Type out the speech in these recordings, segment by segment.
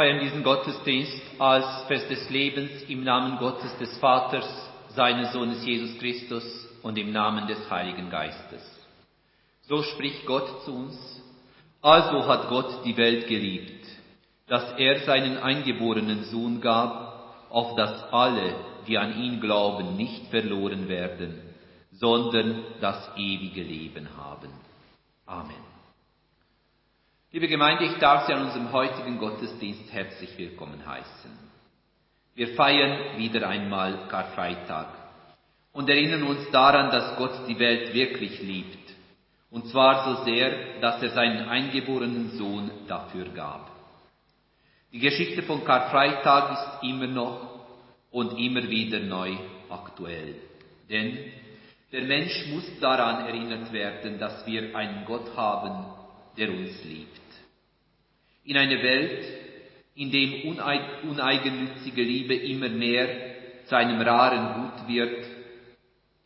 feiern diesen Gottesdienst als Fest des Lebens im Namen Gottes des Vaters, seines Sohnes Jesus Christus und im Namen des Heiligen Geistes. So spricht Gott zu uns. Also hat Gott die Welt geliebt, dass er seinen eingeborenen Sohn gab, auf dass alle, die an ihn glauben, nicht verloren werden, sondern das ewige Leben haben. Amen. Liebe Gemeinde, ich darf Sie an unserem heutigen Gottesdienst herzlich willkommen heißen. Wir feiern wieder einmal Karfreitag und erinnern uns daran, dass Gott die Welt wirklich liebt. Und zwar so sehr, dass er seinen eingeborenen Sohn dafür gab. Die Geschichte von Karfreitag ist immer noch und immer wieder neu aktuell. Denn der Mensch muss daran erinnert werden, dass wir einen Gott haben, der uns liebt. In einer Welt, in dem uneigennützige Liebe immer mehr zu einem raren Gut wird,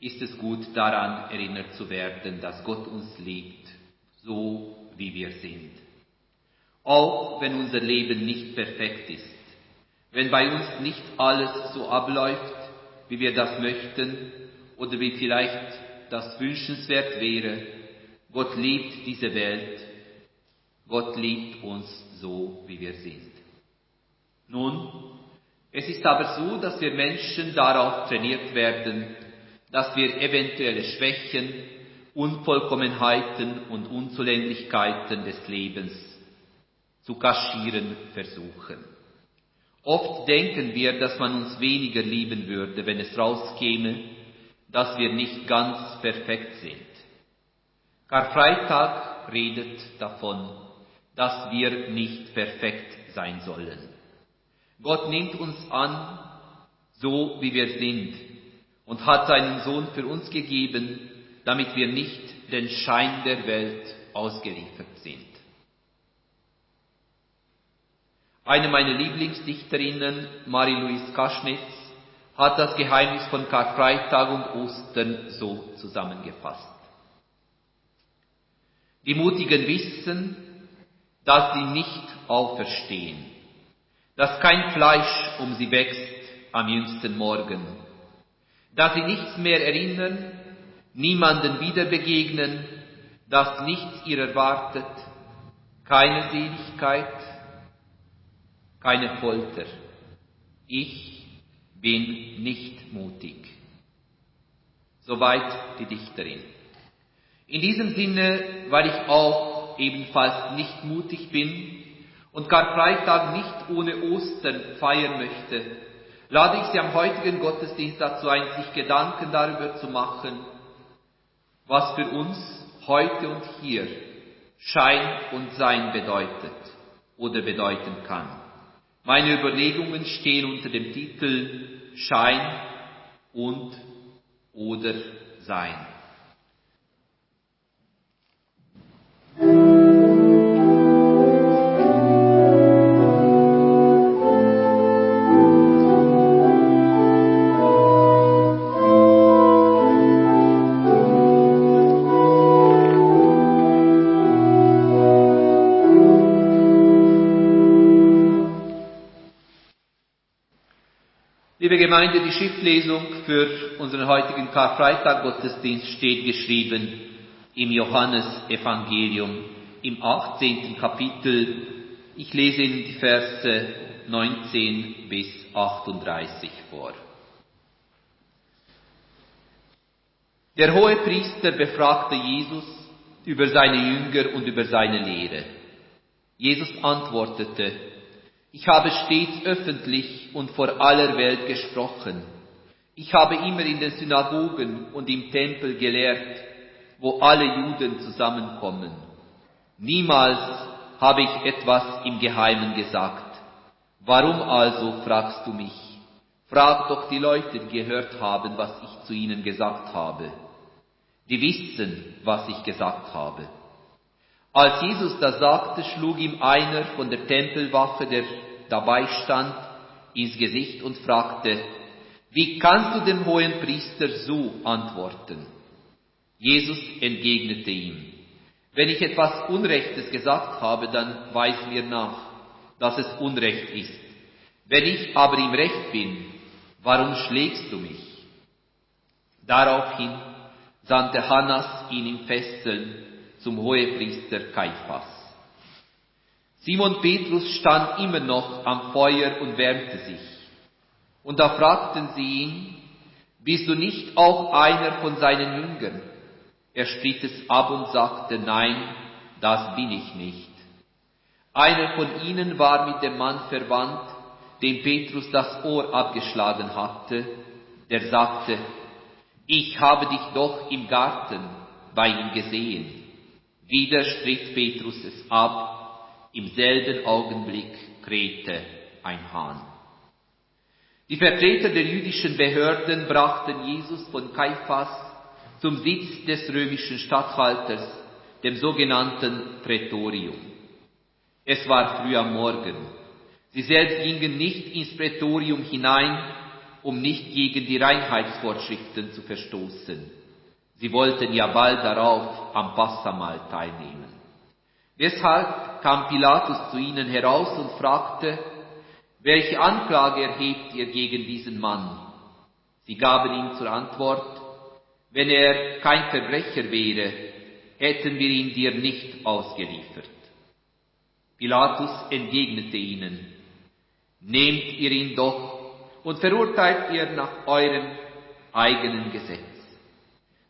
ist es gut daran erinnert zu werden, dass Gott uns liebt, so wie wir sind. Auch wenn unser Leben nicht perfekt ist, wenn bei uns nicht alles so abläuft, wie wir das möchten oder wie vielleicht das wünschenswert wäre, Gott liebt diese Welt Gott liebt uns so, wie wir sind. Nun, es ist aber so, dass wir Menschen darauf trainiert werden, dass wir eventuelle Schwächen, Unvollkommenheiten und Unzulänglichkeiten des Lebens zu kaschieren versuchen. Oft denken wir, dass man uns weniger lieben würde, wenn es rauskäme, dass wir nicht ganz perfekt sind. Karfreitag redet davon, dass wir nicht perfekt sein sollen. Gott nimmt uns an, so wie wir sind, und hat seinen Sohn für uns gegeben, damit wir nicht den Schein der Welt ausgeliefert sind. Eine meiner Lieblingsdichterinnen, Marie-Louise Kaschnitz, hat das Geheimnis von Karfreitag und Ostern so zusammengefasst. Die Mutigen wissen, dass sie nicht auferstehen, dass kein Fleisch um sie wächst am jüngsten Morgen, dass sie nichts mehr erinnern, niemanden wieder begegnen, dass nichts ihr erwartet, keine Seligkeit, keine Folter. Ich bin nicht mutig. Soweit die Dichterin. In diesem Sinne, weil ich auch ebenfalls nicht mutig bin und Karfreitag nicht ohne Ostern feiern möchte, lade ich Sie am heutigen Gottesdienst dazu ein, sich Gedanken darüber zu machen, was für uns heute und hier Schein und Sein bedeutet oder bedeuten kann. Meine Überlegungen stehen unter dem Titel Schein und oder Sein. Gemeinde, die Schriftlesung für unseren heutigen Karfreitag Gottesdienst steht geschrieben im Johannesevangelium im 18. Kapitel. Ich lese Ihnen die Verse 19 bis 38 vor. Der hohe Priester befragte Jesus über seine Jünger und über seine Lehre. Jesus antwortete, ich habe stets öffentlich und vor aller Welt gesprochen. Ich habe immer in den Synagogen und im Tempel gelehrt, wo alle Juden zusammenkommen. Niemals habe ich etwas im Geheimen gesagt. Warum also fragst du mich? Frag doch die Leute, die gehört haben, was ich zu ihnen gesagt habe. Die wissen, was ich gesagt habe. Als Jesus das sagte, schlug ihm einer von der Tempelwache, der dabei stand, ins Gesicht und fragte, wie kannst du dem hohen Priester so antworten? Jesus entgegnete ihm, wenn ich etwas Unrechtes gesagt habe, dann weis mir nach. dass es Unrecht ist. Wenn ich aber im Recht bin, warum schlägst du mich? Daraufhin sandte Hannas ihn im Fesseln zum Hohepriester Kaiphas. Simon Petrus stand immer noch am Feuer und wärmte sich. Und da fragten sie ihn, bist du nicht auch einer von seinen Jüngern? Er stritt es ab und sagte, nein, das bin ich nicht. Einer von ihnen war mit dem Mann verwandt, dem Petrus das Ohr abgeschlagen hatte, der sagte, ich habe dich doch im Garten bei ihm gesehen. Wieder stritt Petrus es ab, im selben Augenblick krähte ein Hahn. Die Vertreter der jüdischen Behörden brachten Jesus von Kaiphas zum Sitz des römischen Statthalters, dem sogenannten Prätorium. Es war früh am Morgen. Sie selbst gingen nicht ins Prätorium hinein, um nicht gegen die Reinheitsvorschriften zu verstoßen. Sie wollten ja bald darauf am Passamal teilnehmen. Deshalb kam Pilatus zu ihnen heraus und fragte, welche Anklage erhebt ihr gegen diesen Mann? Sie gaben ihm zur Antwort, wenn er kein Verbrecher wäre, hätten wir ihn dir nicht ausgeliefert. Pilatus entgegnete ihnen, nehmt ihr ihn doch und verurteilt ihr nach eurem eigenen Gesetz.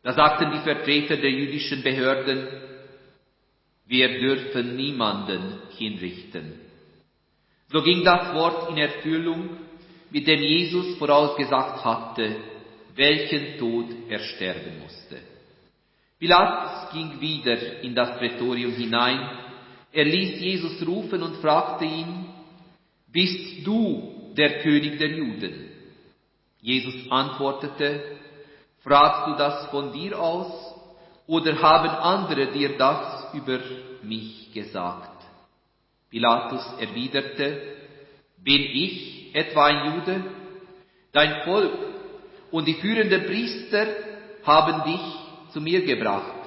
Da sagten die Vertreter der jüdischen Behörden, wir dürfen niemanden hinrichten. So ging das Wort in Erfüllung, mit dem Jesus vorausgesagt hatte, welchen Tod er sterben musste. Pilatus ging wieder in das Prätorium hinein, er ließ Jesus rufen und fragte ihn, bist du der König der Juden? Jesus antwortete, fragst du das von dir aus oder haben andere dir das über mich gesagt? Pilatus erwiderte, bin ich etwa ein Jude? Dein Volk und die führenden Priester haben dich zu mir gebracht.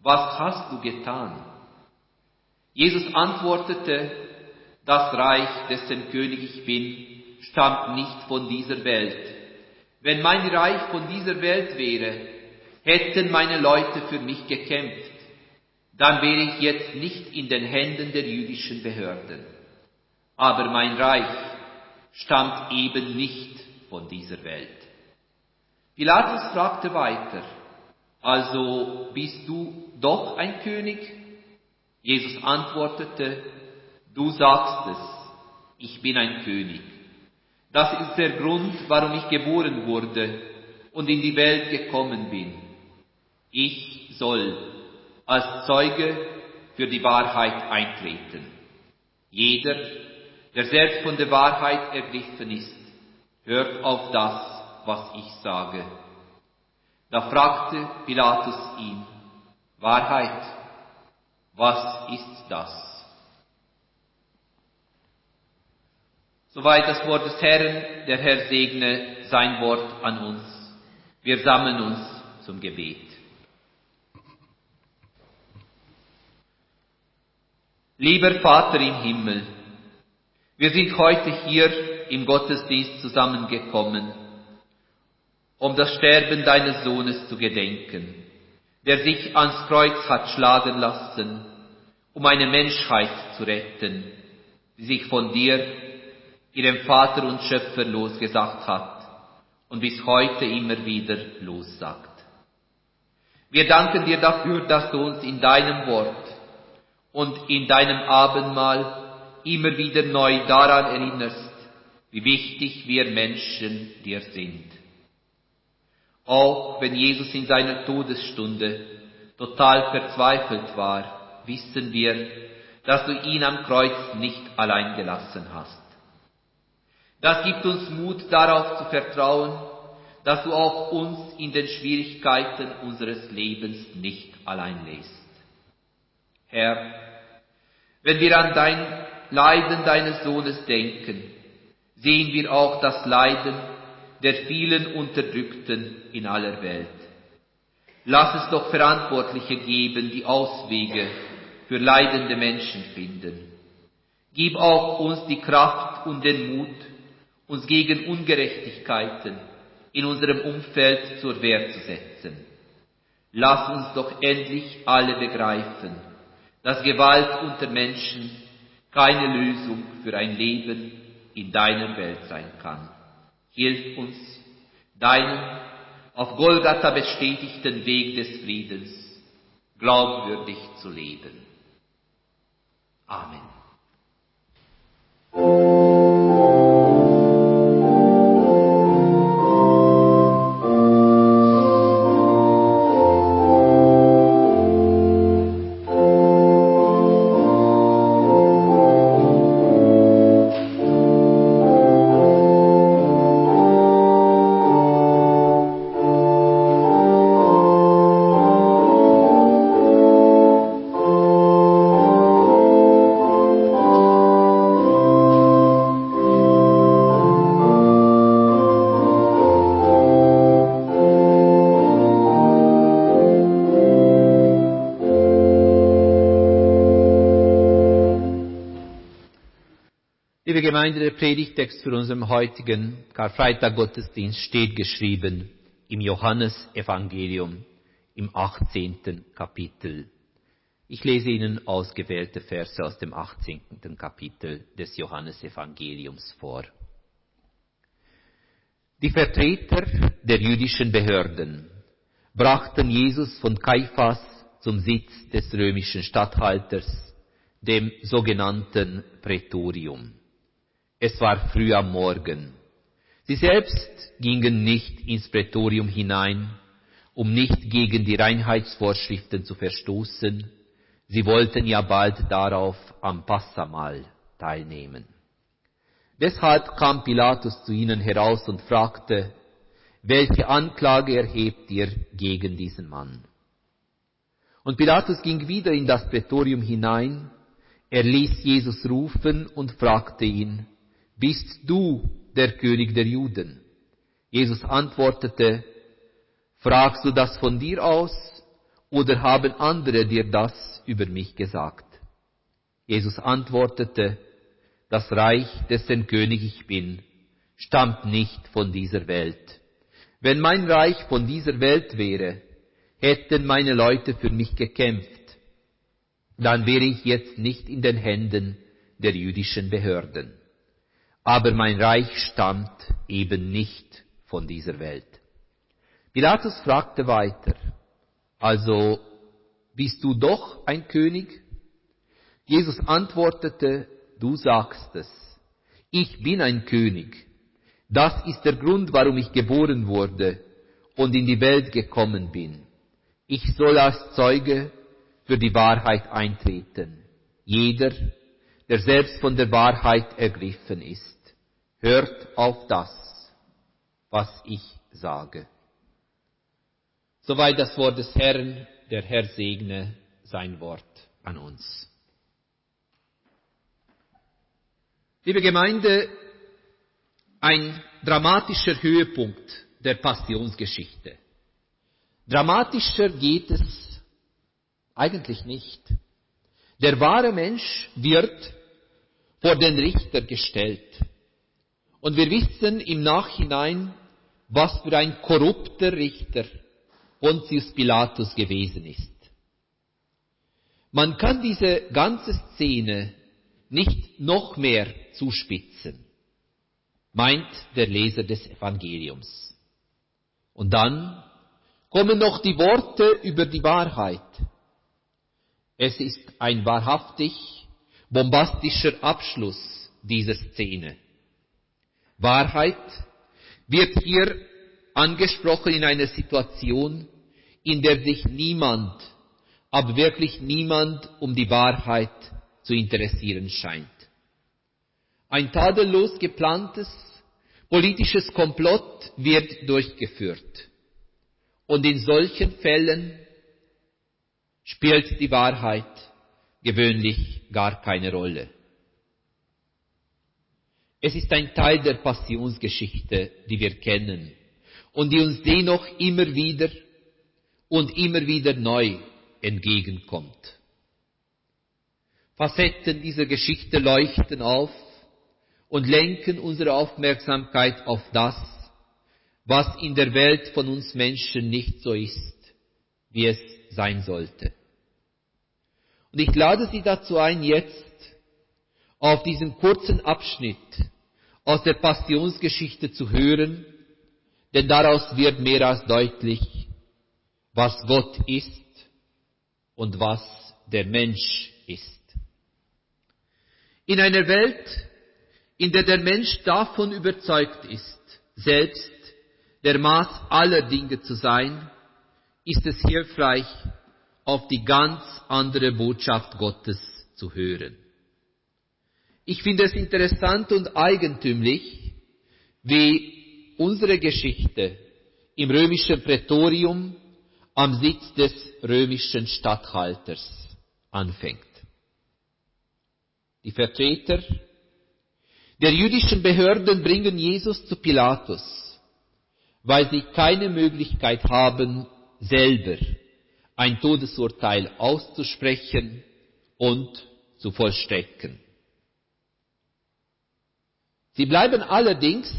Was hast du getan? Jesus antwortete, das Reich, dessen König ich bin, stammt nicht von dieser Welt. Wenn mein Reich von dieser Welt wäre, hätten meine Leute für mich gekämpft dann wäre ich jetzt nicht in den Händen der jüdischen Behörden. Aber mein Reich stammt eben nicht von dieser Welt. Pilatus fragte weiter, also bist du doch ein König? Jesus antwortete, du sagst es, ich bin ein König. Das ist der Grund, warum ich geboren wurde und in die Welt gekommen bin. Ich soll als Zeuge für die Wahrheit eintreten. Jeder, der selbst von der Wahrheit ergriffen ist, hört auf das, was ich sage. Da fragte Pilatus ihn, Wahrheit, was ist das? Soweit das Wort des Herrn, der Herr segne sein Wort an uns. Wir sammeln uns zum Gebet. Lieber Vater im Himmel, wir sind heute hier im Gottesdienst zusammengekommen, um das Sterben deines Sohnes zu gedenken, der sich ans Kreuz hat schlagen lassen, um eine Menschheit zu retten, die sich von dir, ihrem Vater und Schöpfer, losgesagt hat und bis heute immer wieder lossagt. Wir danken dir dafür, dass du uns in deinem Wort und in deinem Abendmahl immer wieder neu daran erinnerst, wie wichtig wir Menschen dir sind. Auch wenn Jesus in seiner Todesstunde total verzweifelt war, wissen wir, dass du ihn am Kreuz nicht allein gelassen hast. Das gibt uns Mut darauf zu vertrauen, dass du auch uns in den Schwierigkeiten unseres Lebens nicht allein lässt. Herr, wenn wir an dein Leiden deines Sohnes denken, sehen wir auch das Leiden der vielen Unterdrückten in aller Welt. Lass es doch Verantwortliche geben, die Auswege für leidende Menschen finden. Gib auch uns die Kraft und den Mut, uns gegen Ungerechtigkeiten in unserem Umfeld zur Wehr zu setzen. Lass uns doch endlich alle begreifen, dass Gewalt unter Menschen keine Lösung für ein Leben in deiner Welt sein kann. Hilf uns, deinen auf Golgatha bestätigten Weg des Friedens glaubwürdig zu leben. Amen. Predigtext für unseren heutigen Karfreitag Gottesdienst steht geschrieben im Johannesevangelium im 18. Kapitel. Ich lese Ihnen ausgewählte Verse aus dem 18. Kapitel des Johannesevangeliums vor. Die Vertreter der jüdischen Behörden brachten Jesus von Kaiphas zum Sitz des römischen Statthalters, dem sogenannten Prätorium. Es war früh am Morgen. Sie selbst gingen nicht ins Prätorium hinein, um nicht gegen die Reinheitsvorschriften zu verstoßen. Sie wollten ja bald darauf am Passamal teilnehmen. Deshalb kam Pilatus zu ihnen heraus und fragte, welche Anklage erhebt ihr gegen diesen Mann? Und Pilatus ging wieder in das Prätorium hinein, er ließ Jesus rufen und fragte ihn, bist du der König der Juden? Jesus antwortete, fragst du das von dir aus oder haben andere dir das über mich gesagt? Jesus antwortete, das Reich, dessen König ich bin, stammt nicht von dieser Welt. Wenn mein Reich von dieser Welt wäre, hätten meine Leute für mich gekämpft, dann wäre ich jetzt nicht in den Händen der jüdischen Behörden aber mein Reich stammt eben nicht von dieser Welt. Pilatus fragte weiter, also bist du doch ein König? Jesus antwortete, du sagst es, ich bin ein König. Das ist der Grund, warum ich geboren wurde und in die Welt gekommen bin. Ich soll als Zeuge für die Wahrheit eintreten. Jeder, der selbst von der Wahrheit ergriffen ist hört auf das, was ich sage. Soweit das Wort des Herrn, der Herr segne sein Wort an uns. Liebe Gemeinde, ein dramatischer Höhepunkt der Passionsgeschichte. Dramatischer geht es eigentlich nicht. Der wahre Mensch wird vor den Richter gestellt. Und wir wissen im Nachhinein, was für ein korrupter Richter Pontius Pilatus gewesen ist. Man kann diese ganze Szene nicht noch mehr zuspitzen, meint der Leser des Evangeliums. Und dann kommen noch die Worte über die Wahrheit. Es ist ein wahrhaftig bombastischer Abschluss dieser Szene. Wahrheit wird hier angesprochen in einer Situation, in der sich niemand, aber wirklich niemand um die Wahrheit zu interessieren scheint. Ein tadellos geplantes politisches Komplott wird durchgeführt. Und in solchen Fällen spielt die Wahrheit gewöhnlich gar keine Rolle. Es ist ein Teil der Passionsgeschichte, die wir kennen und die uns dennoch immer wieder und immer wieder neu entgegenkommt. Facetten dieser Geschichte leuchten auf und lenken unsere Aufmerksamkeit auf das, was in der Welt von uns Menschen nicht so ist, wie es sein sollte. Und ich lade Sie dazu ein, jetzt auf diesen kurzen Abschnitt aus der Passionsgeschichte zu hören, denn daraus wird mehr als deutlich, was Gott ist und was der Mensch ist. In einer Welt, in der der Mensch davon überzeugt ist, selbst der Maß aller Dinge zu sein, ist es hilfreich, auf die ganz andere Botschaft Gottes zu hören. Ich finde es interessant und eigentümlich, wie unsere Geschichte im römischen Prätorium am Sitz des römischen Statthalters anfängt. Die Vertreter der jüdischen Behörden bringen Jesus zu Pilatus, weil sie keine Möglichkeit haben, selber ein Todesurteil auszusprechen und zu vollstrecken. Sie bleiben allerdings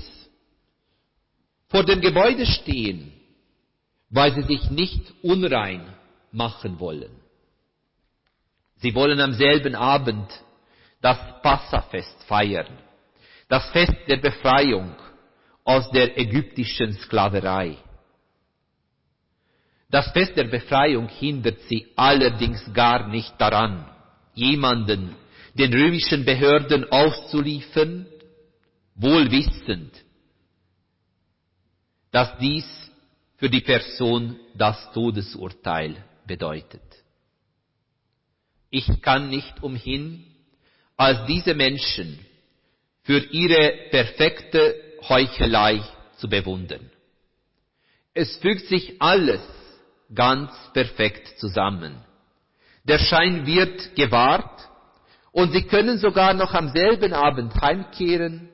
vor dem Gebäude stehen, weil sie sich nicht unrein machen wollen. Sie wollen am selben Abend das Passafest feiern, das Fest der Befreiung aus der ägyptischen Sklaverei. Das Fest der Befreiung hindert sie allerdings gar nicht daran, jemanden den römischen Behörden auszuliefern, wohl wissend, dass dies für die Person das Todesurteil bedeutet. Ich kann nicht umhin, als diese Menschen für ihre perfekte Heuchelei zu bewundern. Es fügt sich alles ganz perfekt zusammen. Der Schein wird gewahrt und sie können sogar noch am selben Abend heimkehren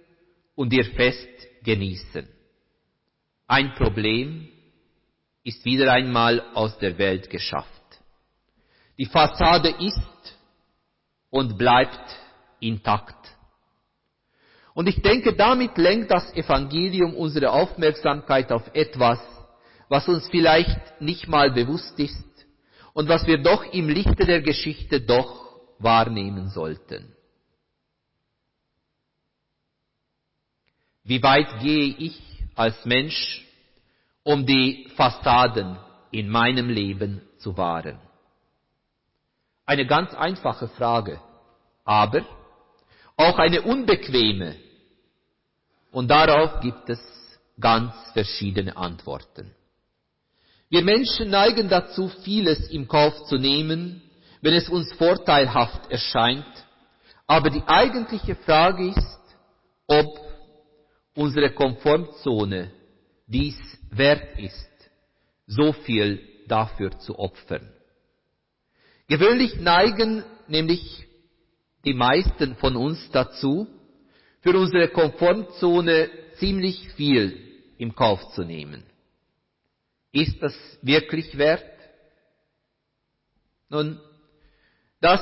und ihr Fest genießen. Ein Problem ist wieder einmal aus der Welt geschafft. Die Fassade ist und bleibt intakt. Und ich denke, damit lenkt das Evangelium unsere Aufmerksamkeit auf etwas, was uns vielleicht nicht mal bewusst ist und was wir doch im Lichte der Geschichte doch wahrnehmen sollten. Wie weit gehe ich als Mensch, um die Fassaden in meinem Leben zu wahren? Eine ganz einfache Frage, aber auch eine unbequeme. Und darauf gibt es ganz verschiedene Antworten. Wir Menschen neigen dazu, vieles im Kauf zu nehmen, wenn es uns vorteilhaft erscheint, aber die eigentliche Frage ist, ob unsere Komfortzone dies wert ist, so viel dafür zu opfern. Gewöhnlich neigen nämlich die meisten von uns dazu, für unsere Komfortzone ziemlich viel im Kauf zu nehmen. Ist das wirklich wert? Nun, das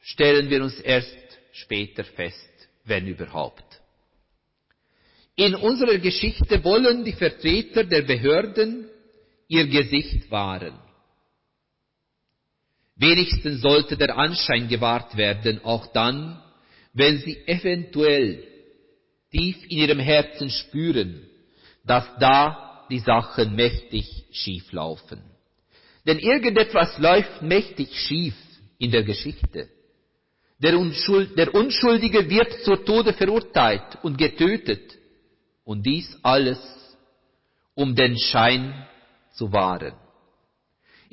stellen wir uns erst später fest, wenn überhaupt. In unserer Geschichte wollen die Vertreter der Behörden ihr Gesicht wahren. Wenigstens sollte der Anschein gewahrt werden, auch dann, wenn sie eventuell tief in ihrem Herzen spüren, dass da die Sachen mächtig schief laufen. Denn irgendetwas läuft mächtig schief in der Geschichte. Der, Unschuld, der Unschuldige wird zur Tode verurteilt und getötet. Und dies alles, um den Schein zu wahren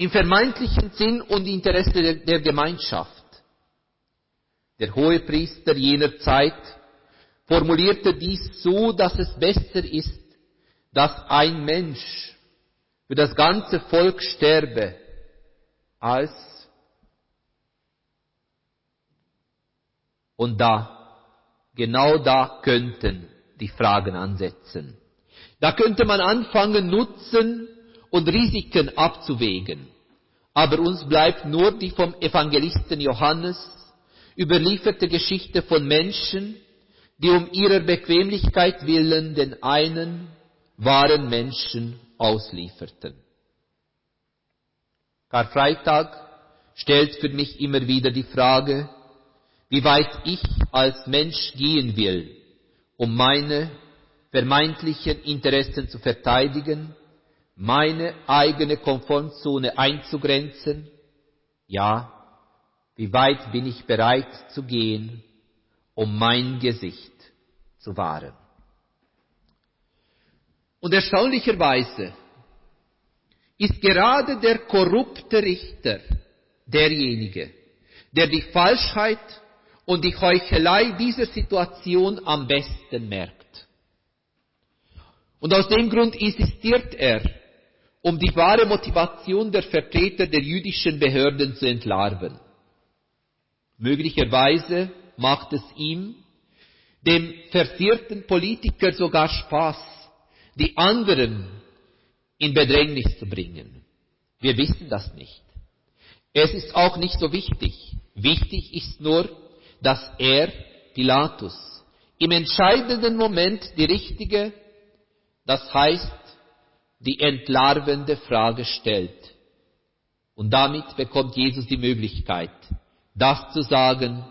im vermeintlichen Sinn und Interesse der, der Gemeinschaft. Der Hohepriester jener Zeit formulierte dies so, dass es besser ist, dass ein Mensch für das ganze Volk sterbe, als und da, genau da könnten die Fragen ansetzen. Da könnte man anfangen, Nutzen und Risiken abzuwägen. aber uns bleibt nur die vom Evangelisten Johannes überlieferte Geschichte von Menschen, die um ihrer Bequemlichkeit willen den einen wahren Menschen auslieferten. Karfreitag stellt für mich immer wieder die Frage, wie weit ich als Mensch gehen will, um meine vermeintlichen Interessen zu verteidigen, meine eigene Komfortzone einzugrenzen? Ja, wie weit bin ich bereit zu gehen, um mein Gesicht zu wahren? Und erstaunlicherweise ist gerade der korrupte Richter derjenige, der die Falschheit und die Heuchelei dieser Situation am besten merkt. Und aus dem Grund insistiert er, um die wahre Motivation der Vertreter der jüdischen Behörden zu entlarven. Möglicherweise macht es ihm, dem versierten Politiker sogar Spaß, die anderen in Bedrängnis zu bringen. Wir wissen das nicht. Es ist auch nicht so wichtig. Wichtig ist nur, dass er, Pilatus, im entscheidenden Moment die richtige, das heißt die entlarvende Frage stellt. Und damit bekommt Jesus die Möglichkeit, das zu sagen,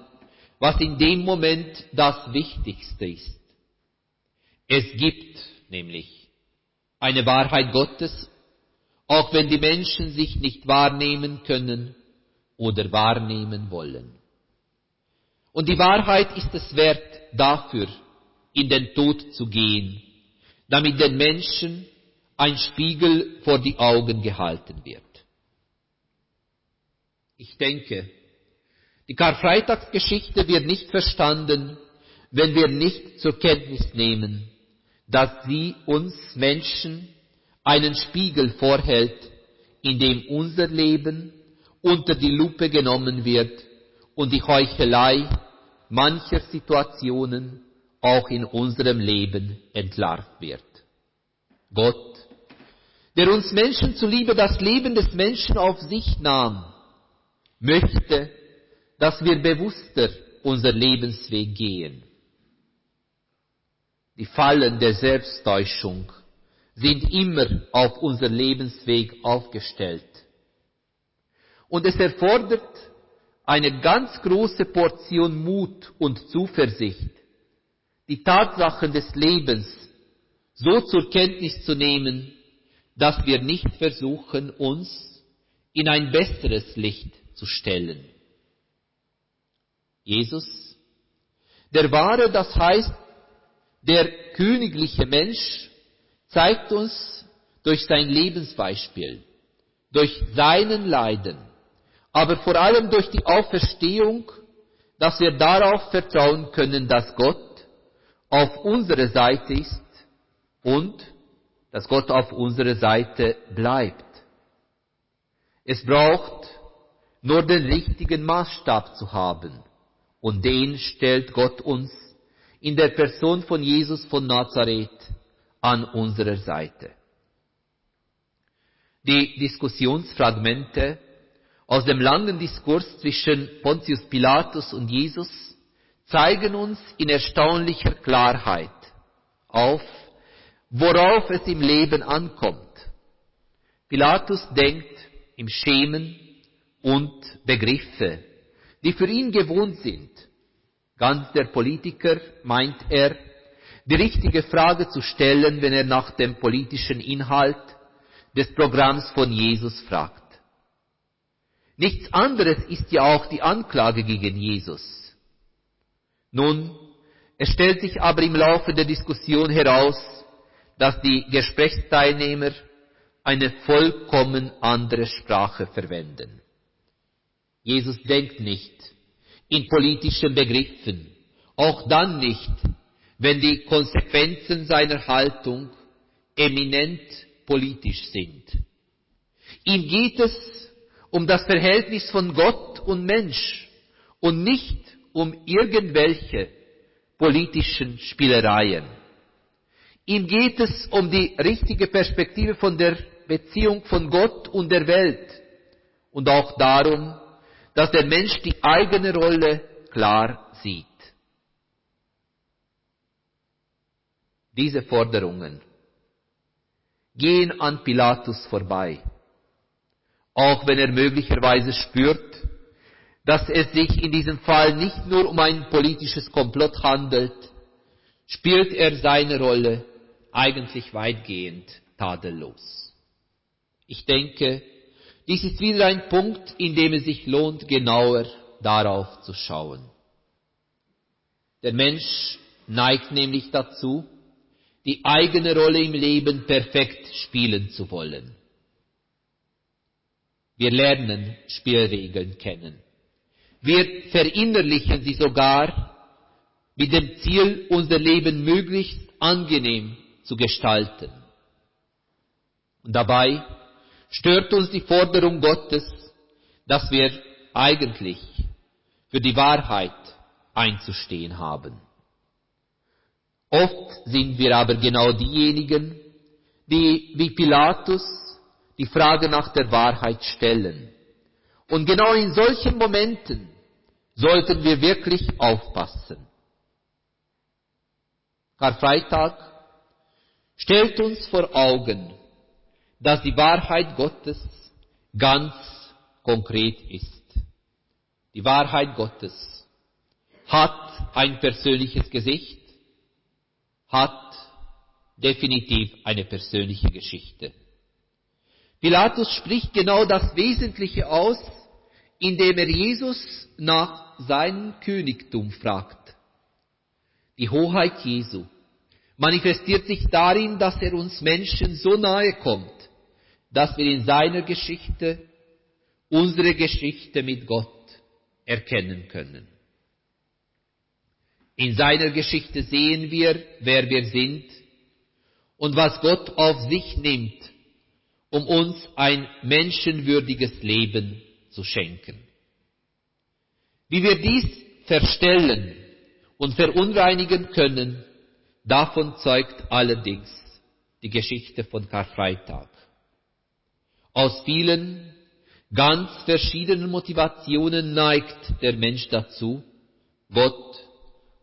was in dem Moment das Wichtigste ist. Es gibt nämlich eine Wahrheit Gottes, auch wenn die Menschen sich nicht wahrnehmen können oder wahrnehmen wollen. Und die Wahrheit ist es wert, dafür in den Tod zu gehen, damit den Menschen ein Spiegel vor die Augen gehalten wird. Ich denke, die Karfreitagsgeschichte wird nicht verstanden, wenn wir nicht zur Kenntnis nehmen, dass sie uns Menschen einen Spiegel vorhält, in dem unser Leben unter die Lupe genommen wird und die Heuchelei mancher Situationen auch in unserem Leben entlarvt wird. Gott, der uns Menschen zuliebe das Leben des Menschen auf sich nahm, möchte, dass wir bewusster unser Lebensweg gehen. Die Fallen der Selbsttäuschung sind immer auf unser Lebensweg aufgestellt. Und es erfordert eine ganz große Portion Mut und Zuversicht, die Tatsachen des Lebens so zur Kenntnis zu nehmen, dass wir nicht versuchen, uns in ein besseres Licht zu stellen. Jesus, der wahre, das heißt, der königliche Mensch, zeigt uns durch sein Lebensbeispiel, durch seinen Leiden, aber vor allem durch die Auferstehung, dass wir darauf vertrauen können, dass Gott auf unserer Seite ist und dass Gott auf unserer Seite bleibt. Es braucht nur den richtigen Maßstab zu haben und den stellt Gott uns in der Person von Jesus von Nazareth an unserer Seite. Die Diskussionsfragmente aus dem langen Diskurs zwischen Pontius Pilatus und Jesus zeigen uns in erstaunlicher Klarheit auf, worauf es im Leben ankommt. Pilatus denkt im Schemen und Begriffe, die für ihn gewohnt sind. Ganz der Politiker meint er, die richtige Frage zu stellen, wenn er nach dem politischen Inhalt des Programms von Jesus fragt. Nichts anderes ist ja auch die Anklage gegen Jesus. Nun, es stellt sich aber im Laufe der Diskussion heraus, dass die Gesprächsteilnehmer eine vollkommen andere Sprache verwenden. Jesus denkt nicht in politischen Begriffen, auch dann nicht, wenn die Konsequenzen seiner Haltung eminent politisch sind. Ihm geht es um das Verhältnis von Gott und Mensch und nicht um irgendwelche politischen Spielereien. Ihm geht es um die richtige Perspektive von der Beziehung von Gott und der Welt und auch darum, dass der Mensch die eigene Rolle klar sieht. Diese Forderungen gehen an Pilatus vorbei, auch wenn er möglicherweise spürt, dass es sich in diesem Fall nicht nur um ein politisches Komplott handelt, spielt er seine Rolle eigentlich weitgehend tadellos. Ich denke, dies ist wieder ein Punkt, in dem es sich lohnt, genauer darauf zu schauen. Der Mensch neigt nämlich dazu, die eigene Rolle im Leben perfekt spielen zu wollen. Wir lernen Spielregeln kennen. Wir verinnerlichen sie sogar mit dem Ziel, unser Leben möglichst angenehm zu gestalten. Und dabei stört uns die Forderung Gottes, dass wir eigentlich für die Wahrheit einzustehen haben. Oft sind wir aber genau diejenigen, die wie Pilatus die Frage nach der Wahrheit stellen. Und genau in solchen Momenten sollten wir wirklich aufpassen. Karfreitag stellt uns vor Augen, dass die Wahrheit Gottes ganz konkret ist. Die Wahrheit Gottes hat ein persönliches Gesicht, hat definitiv eine persönliche Geschichte. Pilatus spricht genau das Wesentliche aus, indem er Jesus nach seinem Königtum fragt. Die Hoheit Jesu manifestiert sich darin, dass er uns Menschen so nahe kommt, dass wir in seiner Geschichte unsere Geschichte mit Gott erkennen können. In seiner Geschichte sehen wir, wer wir sind und was Gott auf sich nimmt, um uns ein menschenwürdiges Leben zu schenken. Wie wir dies verstellen und verunreinigen können, davon zeugt allerdings die Geschichte von Karfreitag. Aus vielen, ganz verschiedenen Motivationen neigt der Mensch dazu, Gott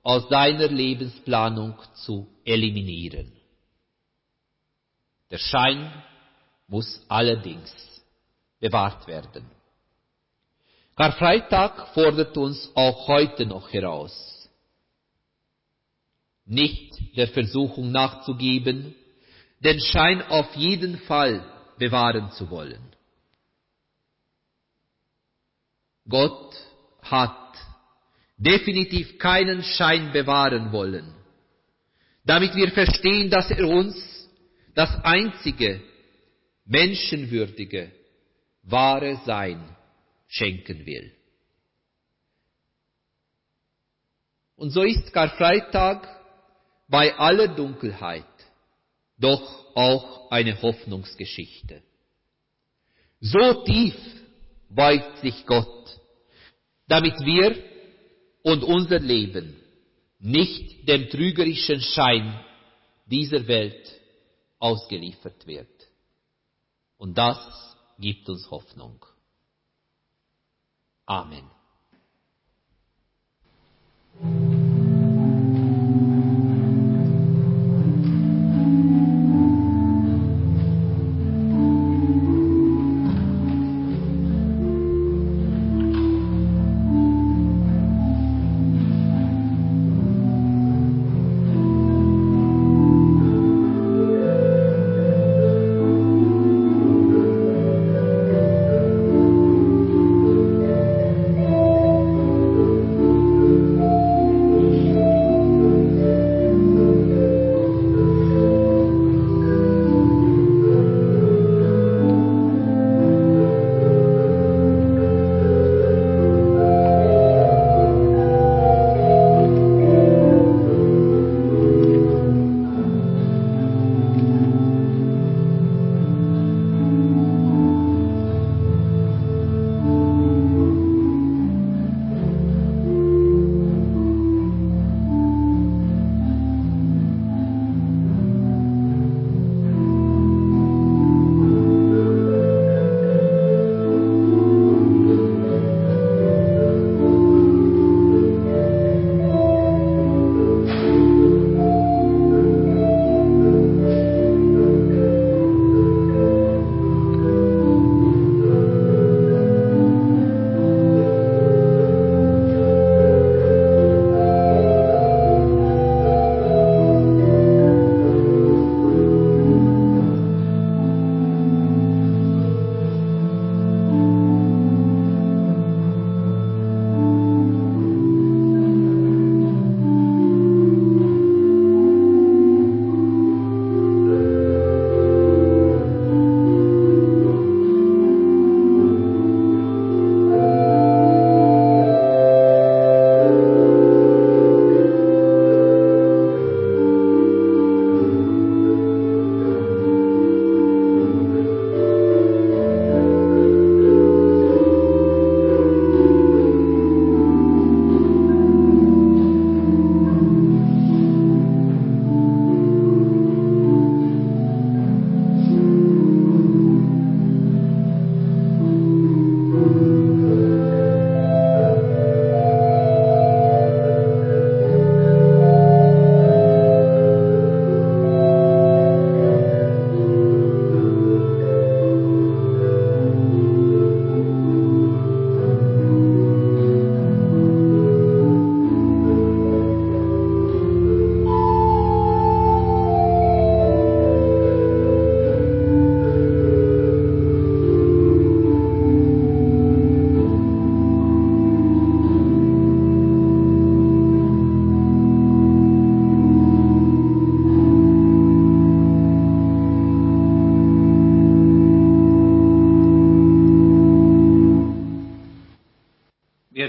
aus seiner Lebensplanung zu eliminieren. Der Schein muss allerdings bewahrt werden. Karfreitag fordert uns auch heute noch heraus, nicht der Versuchung nachzugeben, den Schein auf jeden Fall bewahren zu wollen. Gott hat definitiv keinen Schein bewahren wollen, damit wir verstehen, dass er uns das einzige menschenwürdige, wahre Sein schenken will. Und so ist Karfreitag bei aller Dunkelheit doch auch eine Hoffnungsgeschichte. So tief beugt sich Gott, damit wir und unser Leben nicht dem trügerischen Schein dieser Welt ausgeliefert wird. Und das gibt uns Hoffnung. Amen.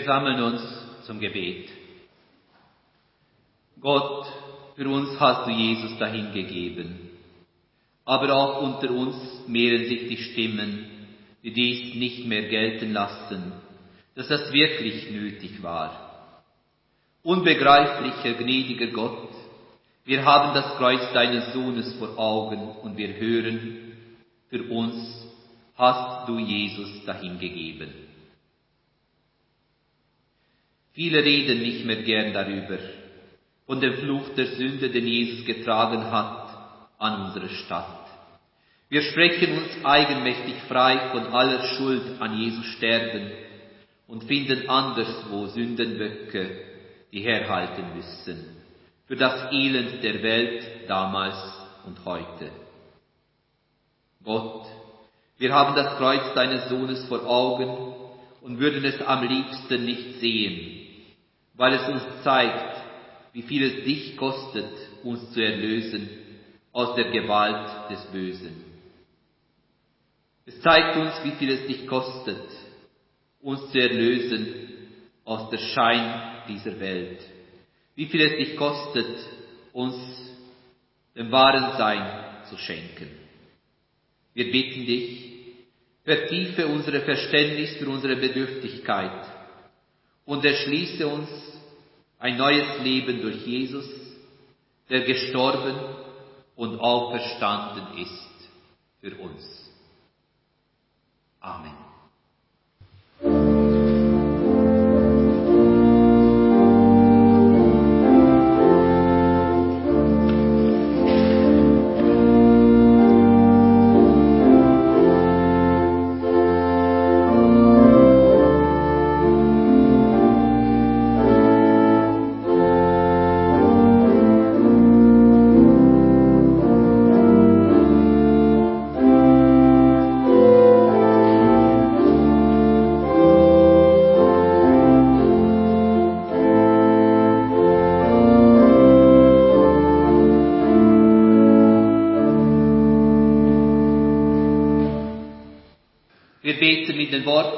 Sammeln uns zum Gebet. Gott, für uns hast du Jesus dahingegeben. Aber auch unter uns mehren sich die Stimmen, die dies nicht mehr gelten lassen, dass das wirklich nötig war. Unbegreiflicher, gnädiger Gott, wir haben das Kreuz deines Sohnes vor Augen und wir hören, für uns hast du Jesus dahingegeben. Viele reden nicht mehr gern darüber, von dem Fluch der Sünde, den Jesus getragen hat an unsere Stadt. Wir sprechen uns eigenmächtig frei von aller Schuld an Jesus Sterben und finden anderswo Sündenböcke, die herhalten müssen für das Elend der Welt damals und heute. Gott, wir haben das Kreuz deines Sohnes vor Augen und würden es am liebsten nicht sehen, weil es uns zeigt, wie viel es dich kostet, uns zu erlösen aus der Gewalt des Bösen. Es zeigt uns, wie viel es dich kostet, uns zu erlösen aus der Schein dieser Welt. Wie viel es dich kostet, uns dem wahren Sein zu schenken. Wir bitten dich, vertiefe unsere Verständnis für unsere Bedürftigkeit und erschließe uns ein neues Leben durch Jesus, der gestorben und auferstanden ist für uns. Amen.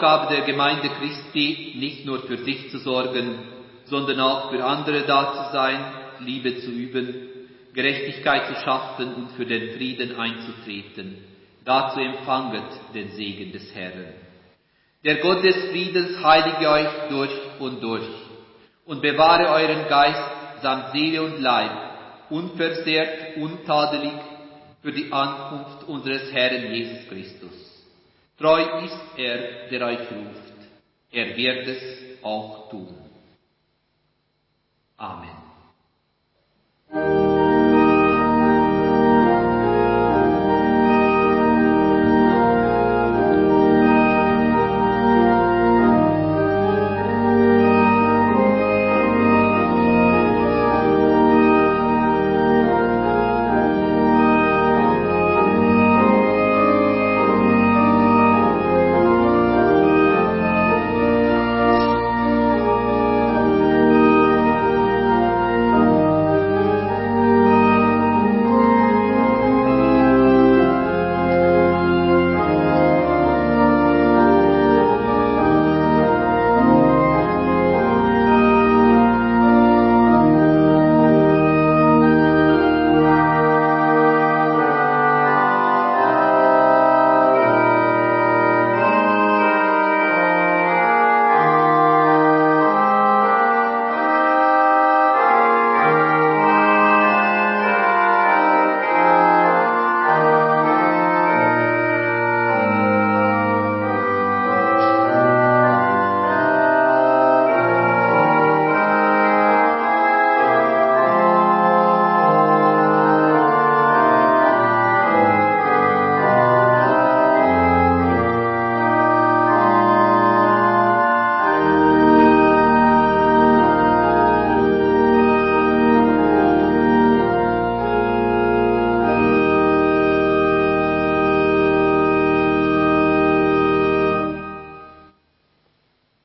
Aufgabe der Gemeinde Christi, nicht nur für sich zu sorgen, sondern auch für andere da zu sein, Liebe zu üben, Gerechtigkeit zu schaffen und für den Frieden einzutreten. Dazu empfanget den Segen des Herrn. Der Gott des Friedens heilige euch durch und durch und bewahre euren Geist samt Seele und Leib unversehrt, untadelig für die Ankunft unseres Herrn Jesus Christus. Treu ist er, der euch ruft. Er wird es auch tun. Amen.